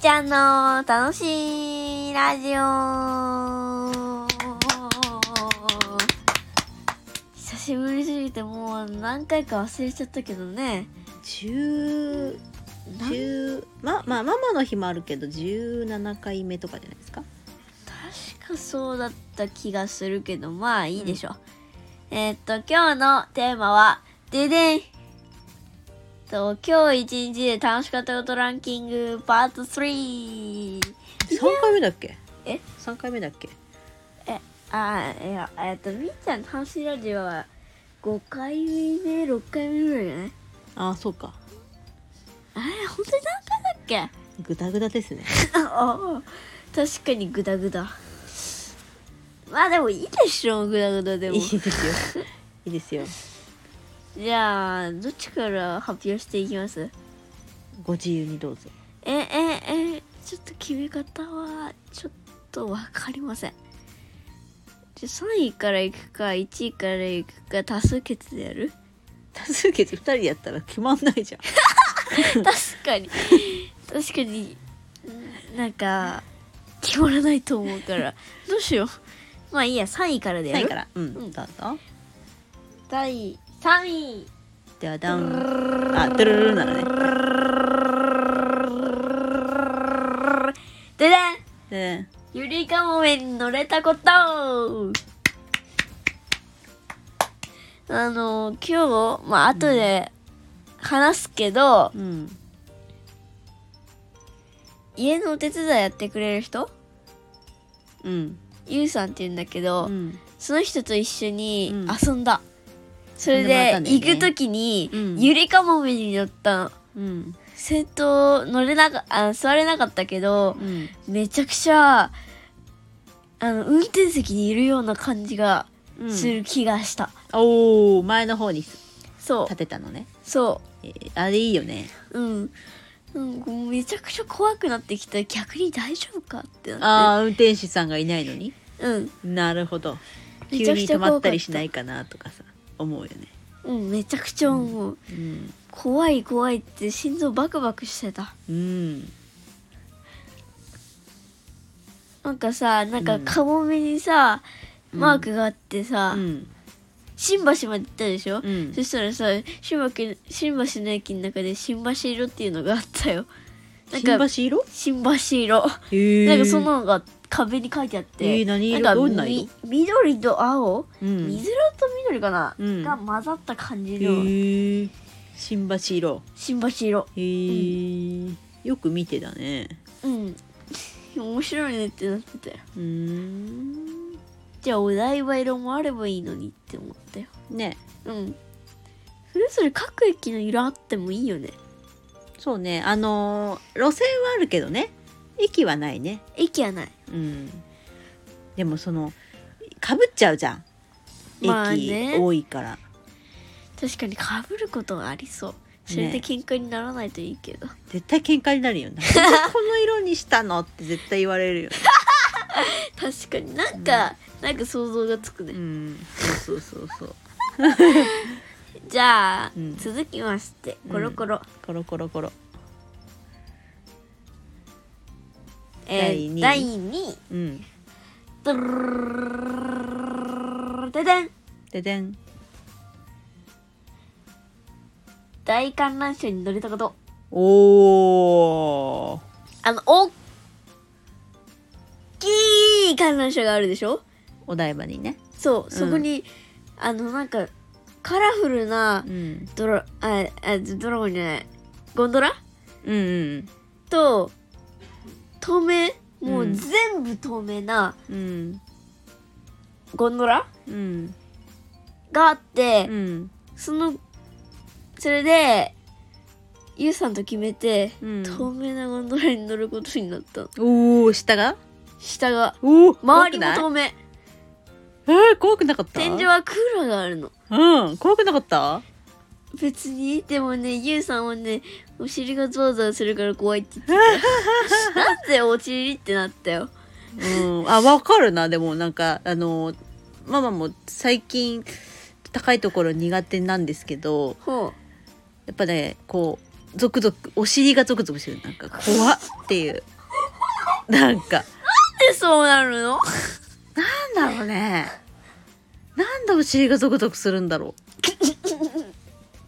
ちゃんの楽しいラジオ。久しぶりすぎてもう何回か忘れちゃったけどね。10なん10ままあママの日もあるけど17回目とかじゃないですか？確かそうだった気がするけどまあいいでしょう、えーっと今日のテーマはででんと今日一日で楽しかったことランキングパート3 3回目だっけ？え？3回目だっけ？えあいやえーっとみーちゃんの楽しいラジオは5回目6回目ぐらいじゃない？ああそうか。あれ本当に何回だっけ？グダグダですね。ああ確かにグダグダ。まあでもいいでしょグダグダでも。いいですよ。いいですよじゃあどっちから発表していきます？ご自由にどうぞ。えええちょっと決め方はちょっとわかりません。じゃあ3位からいくか1位からいくか多数決でやる？多数決2人でやったら決まんないじゃん。確かに。確かに。んなんか決まらないと思うから。どうしよう。まあいいや3位からでや3位るから。うん、うん。どうぞ。第3位。ではダウン。あトゥルルルならねででんでゆりかもめに乗れたことあの今日まあ後で話すけど、うん家のお手伝いやってくれる人うんゆうさんって言うんだけど、うんその人と一緒に遊んだ、それ遊んでもらっで行く時に、うん。ゆりかもめに乗った。のうん。先頭乗れなかあ座れなかったけどうん。めちゃくちゃあの運転席にいるような感じがうん。する気がした、おお前の方にそう。立てたのね、そえーあれいいよね。ううん。なんめちゃくちゃ怖くなってきた逆に大丈夫かってなって。ああ運転手さんがいないのに。うん。なるほど。急に止まったりしないかなとかさ思うよね。うんめちゃくちゃ思う、うん怖い怖いって心臓バクバクしてた。うん。なんかさなんかうん。カモメにさ、うん。マークがあってさ、うん。新橋まで行ったでしょ、うん。そしたらさ新橋新橋の駅の中で新橋色っていうのがあったよなんか新橋色？新橋色。へえなんかそののが壁に書いてあって、えー何色？なんか緑と青、うん。水色と緑かな、うん。が混ざった感じの。へえ新橋色。新橋色。へえよく見てだね。うん。面白いねってなってたようーん。じゃあお台場色もあればいいのにって思ったよね。うん。それぞれ各駅の色あってもいいよねそうね。あのー路線はあるけどね。駅はないね。駅はない。うん。でもそのかぶっちゃうじゃん。駅まあね。多いから、確かにかぶることがありそう。それでね喧嘩にならないといいけど、絶対喧嘩になるよね。なこの色にしたの？って絶対言われるよね。確かに。なんか、なんか想像がつくね、うん。そうそうそうそう じゃあ、うん。続きましてうん。コロコロ、コロコロコロ。えー、第第2位うん。ドルルルででんででん大観覧車に乗れたことおーあのおっきい観覧車があるでしょお台場にねそうそこに、あのなんかカラフルなうん。ドラああドラゴンじゃない。ゴンドラ？うんうん。と透明もううん。全部透明なうん。ゴンドラ？うん。があって、うん。そのそれでゆうさんと決めて、うん。透明なゴンドラに乗ることになった。のおお下が？下が。おお周りも透明明えー、怖くなかった？天井はクーラーがあるのうん怖くなかった？別に。でもねゆうさんはねお尻がゾワゾワするから怖いって言ってた。なんでお尻ってなったよ。うん。あわかるな。でもなんかあのママも最近高いところ苦手なんですけどほやっぱねこゾクゾクお尻がゾクゾクしてる。なんか怖っっていう。なんかでそうなるの？なんだろうねなんでお尻がゾクゾクするんだろ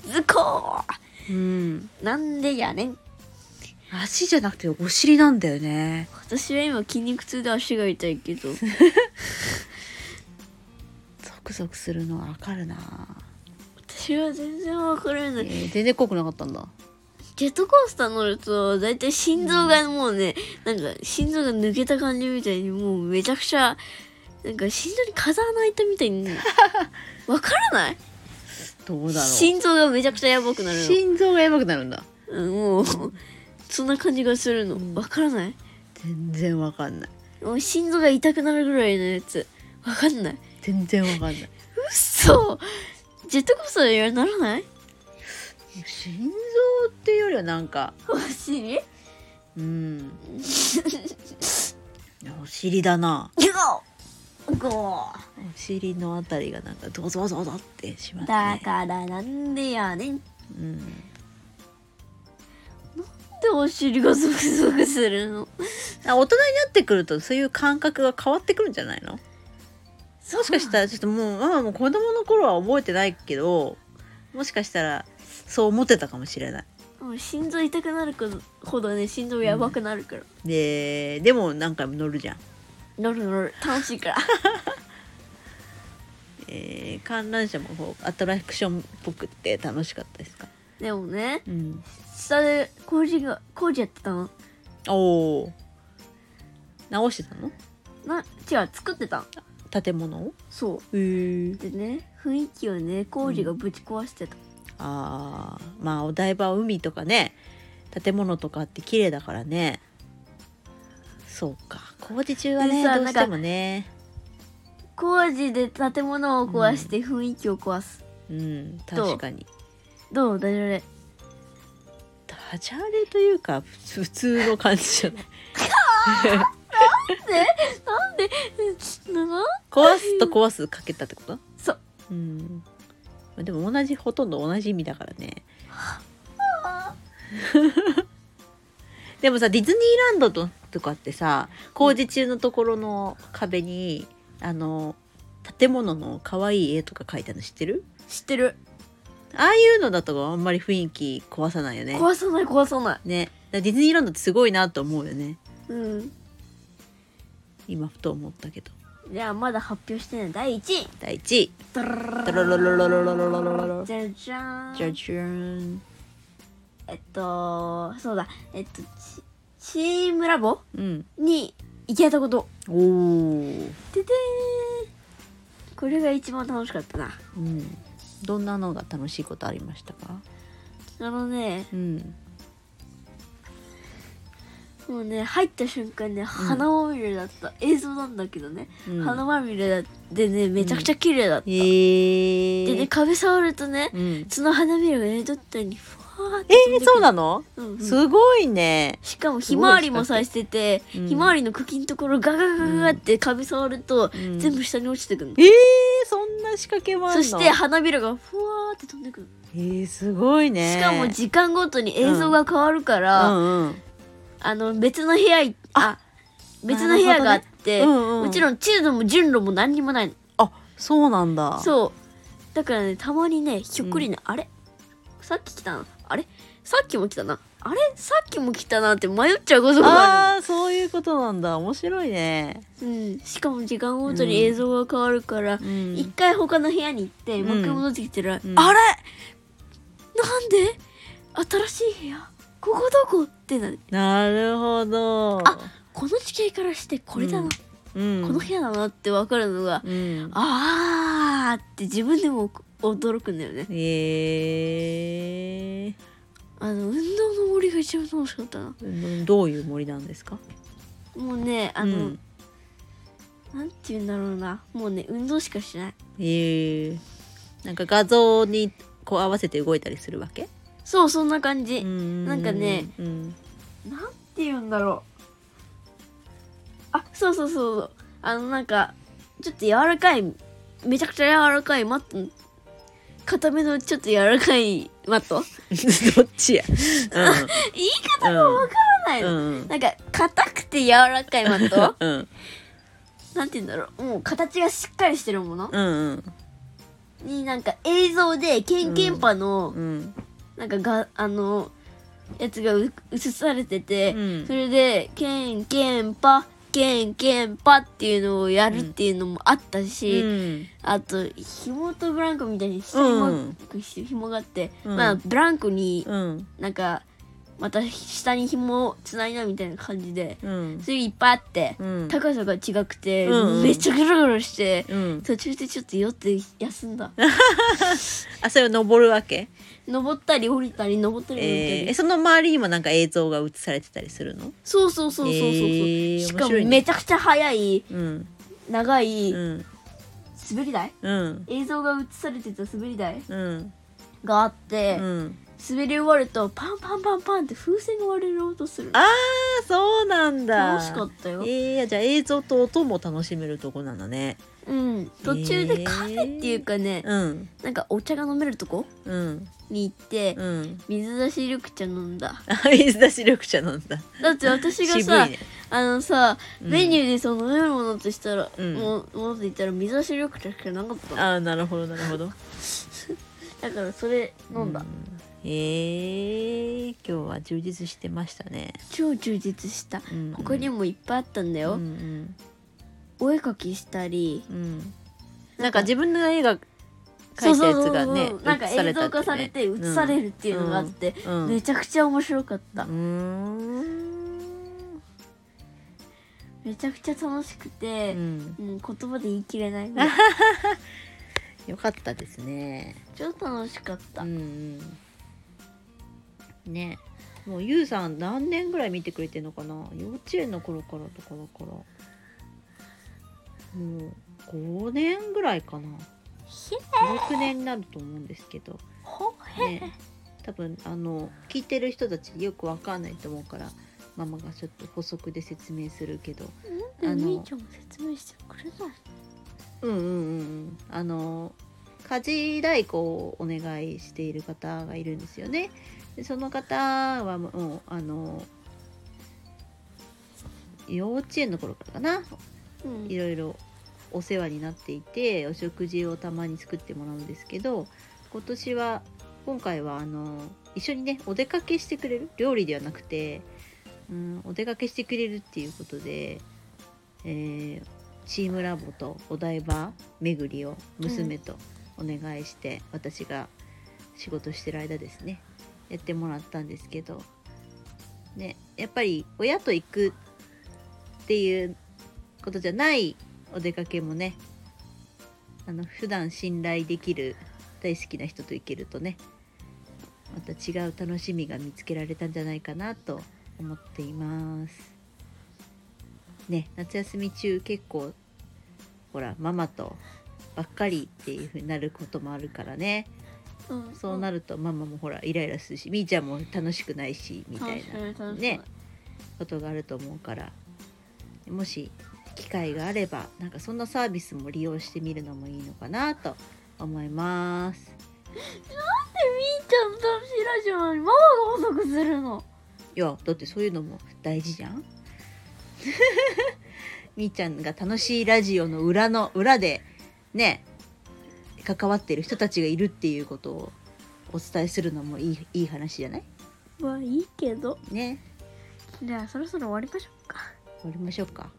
ズコううん。ーなんでやねん。足じゃなくてお尻なんだよね。私は今筋肉痛で足が痛いけど。ゾクゾクするのはわかるな、私は全然わからえない。ー全然濃くなかったんだ。ジェットコースター乗ると大体心臓がもうね、なんか心臓が抜けた感じみたいにもうめちゃくちゃなんか心臓に風穴開いたみたいに わからない？どうだろう。心臓がめちゃくちゃやばくなるの。心臓がやばくなるんだ。うんもうそんな感じがするの。うん。わからない？全然わかんない。もう心臓が痛くなるぐらいのやつ。わかんない。全然わかんない。うそジェットコースターにはならない？心臓っていうよりはなんかお尻？うん。お尻だなお尻のあたりがなんかドゾドゾってしますだねからなんでやねんうんでお尻がゾクゾクするの？あ大人になってくるとそういう感覚が変わってくるんじゃないの？もしかしたらちょっともうママも子供の頃は覚えてないけどもしかしたらそう思ってたかもしれない。もう心臓痛くなるほどね心臓やばくなるから、ででも何回も乗るじゃん、乗る乗る。楽しいから。えー、観覧車もこうアトラクションっぽくって楽しかったですか？でもねうん。下で工事が工事やってたの。おお直してたの？な違う作ってた。の建物を？そへえうでね雰囲気をね工事がぶち壊してた、あー。まあお台場は海とかね建物とかって綺麗だからねそうか。工事中はねどうしてもね。工事で建物を壊して雰囲気を壊す、うんどう？確かに。どう？ダジャレ。ダジャレというか普通の感じじゃない。なんで？なな壊すと壊すかけたってこと？そう。うん。まあでも同じほとんど同じ意味だからね。でもさディズニーランドととかってさ工事中のところの壁にあの建物の可愛い絵とか描いたの知ってる？知ってる。ああいうのだとあんまり雰囲気壊さないよね。壊さない壊さない。ね。ディズニーランドってすごいなと思うよね。うん。今ふと思ったけど。じゃあまだ発表してない。第1位。第1位。じゃじゃんじゃじゃんえっとそうだえっとチチームラボうん。に行けたこと。おおででー。これが一番楽しかったな。うん。どんなのが楽しいことありましたか？あのね。うん。もうね入った瞬間ね花まみれだった、映像なんだけどね、うん。花まみれだでねめちゃくちゃ綺麗だった、へえでね壁触るとね、うん。その花びらがねどったにふえー、そうなの？うんうん。すごいね。しかもひまわりもさしてて、うんひまわりの茎のところガガガガガって壁触ると、うん。全部下に落ちてくるの、えー、そんな仕掛けもあるのそして花びらがふわーって飛んでくる、えー、すごいね。しかも時間ごとに映像が変わるから、うん。うんあの別の部屋いあ別の部屋があって、ね。うんうんもちろん地図も順路も何にもないの。あそうなんだ。そう。だからねたまにねひょっくりね、あれ？さっき来たなあれ？さっきも来たな。あれ？さっきも来たなって迷っちゃうことがああーそういうことなんだ。面白いね。るうん。しかも時間ごとに映像が変わるから、うん。一回他の部屋に行って、うん。もう一回戻ってきてる、うん。あれ？なんで？新しい部屋？ここどこ？ってなる。なるほど。あこの地形からしてこれだな、うんこの部屋だなって分かるのが、うん。あーって自分でも驚くんだよね。えー。あの運動の森が一番楽しかったな。うんどういう森なんですか？もうねあの、うん。なんて言うんだろうな。もうね運動しかしない。えー、なんか画像にこう合わせて動いたりするわけ？そうそんな感じ、ななんかねうん。なんて言うんだろう。あそうそうそうあのなんかちょっと柔らかいめちゃくちゃ柔らかいマット。固めのちょっと柔らかいマット。どっちや？言い方がわからないの、うん。なんか硬くて柔らかいマット？うん。なんて言うんだろう。もう形がしっかりしてるもの？うんうん。になんか映像でケンケンパのうん。なんかがあのやつがう映されてて、うん。それでケンケンパケンケンパっていうのをやるっていうのもあったし、うん。あと紐とブランコみたいに下にうん。紐があって、うん。まあブランコにうん。なんかまた下に紐をつないだみたいな感じでうん。それいっぱいあって、うん。高さが違くて、うんめっちゃぐるぐるして、うん。途中でちょっと酔って休んだ。あそれを登るわけ？登ったり降りたり登ったり降りたり、えーえその周りにもなんか映像が映されてたりするの？そうそうそうそうそうそう、えーしかもめちゃくちゃ速いうん。長いうん。滑り台？うん。映像が映されてた滑り台うん。があって、うん滑り終わるとパンパンパンパンって風船が割れる音する。あーそうなんだ。楽しかったよ。えー、じゃあ映像と音も楽しめるとこなのね。うん。途中でカフェっていうかね、うん。なんかお茶が飲めるとこうん。に行って、うん。水出し緑茶飲んだ。あ 水出し緑茶飲んだ。だって私が渋さ、いね。あのさ、うん。メニューでその飲めるものとしたら、うん。もうものと言ったら水出し緑茶しかなかったの。あーなるほどなるほど。だからそれ飲んだ、うえー、今日は充実してましたね。超充実した。うん他にもいっぱいあったんだよ、うんお絵描きしたり。うん。うんなんか自分の映画描いたやつがね。なんか映像化されて映されるるっていうのがあって、うん。めちゃくちゃ面白かった、うーん。めちゃくちゃ楽しくてう、ん。うん言葉で言い切れないぐらい。よかったですね。超楽しかった、うんうんね。もうゆうさん何年ぐらい見てくれてるのかな？幼稚園の頃からとかだから。もう5年ぐらいかな。ひ56年になると思うんですけど。ほね。多分あの聞いてる人たちよくわかんないと思うからママがちょっと補足で説明するけど。あのみーちゃんも説明してくれないうんうんうんうん。あの家事代行をお願いしている方がいるんですよね。でその方はもうあの幼稚園の頃からかな。うん。いろいろお世話になっていてお食事をたまに作ってもらうんですけど今年は今回はあの一緒にねお出かけしてくれる？料理ではなくて、うん、お出かけしてくれるっていうことで、えーチームラボとお台場巡りを娘とお願いして、私が仕事してる間ですねやってもらったんですけど、ね、やっぱり親と行くっていうことじゃないお出かけもねあの普段信頼できる大好きな人と行けるとねまた違う楽しみが見つけられたんじゃないかなと思っています。ね夏休み中結構ほらママとばっかりっていう風になることもあるからね。うん。そうなるとママもほらイライラするしみーちゃんも楽しくないしみたいなね。ことがあると思うから。もし機会があればなんかそんなサービスも利用してみるのもいいのかなと思います。みーちゃんと楽しいラジオにママが遅くするの？いやだってそういうのも大事じゃん。みーちゃんが楽しいラジオの裏の裏でね関わってる人たちがいるっていうことをお伝えするのもいいいい話じゃない？まあいいけど。ね。じゃあそろそろ終わりましょうか。終わりましょうか。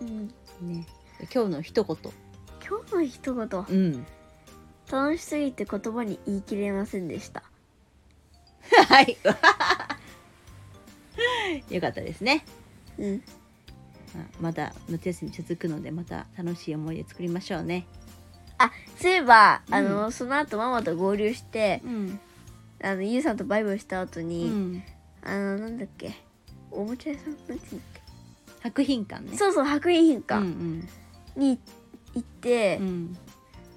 うん。ね。今日の一言。今日の一言。うん。楽しすぎて言葉に言い切れませんでした。はい。よかったですね。うんまだ夏休み続くのでまた楽しい思い出作りましょうね。あそういえば、うん。あのその後ママと合流してうん。あのゆうさんとバイバイした後うに、ん。あのなんだっけおもちゃ屋さんなんていうんだっ博品館ね。けそうそう白衣品うん館に行って、うん。うん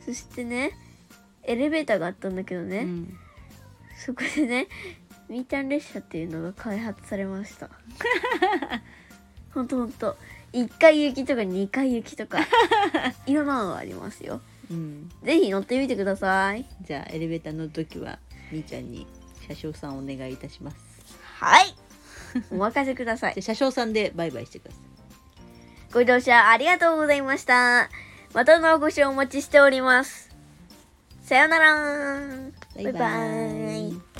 そしてねエレベーターがあったんだけどね、うん。そこでねみーちゃん列車っていうのが開発されました ほんとほんと。1回行きとか2回行きとか。いろんなのがありますよ。うん。ぜひ乗ってみてください。じゃあエレベーター乗る時はみーちゃんに車掌さんお願いいたします。はい。お任せください。じゃあ車掌さんでバイバイしてください。ご乗車ありがとうございました。またのお越しをお待ちしております。さようなら。バイバイ。バイバイ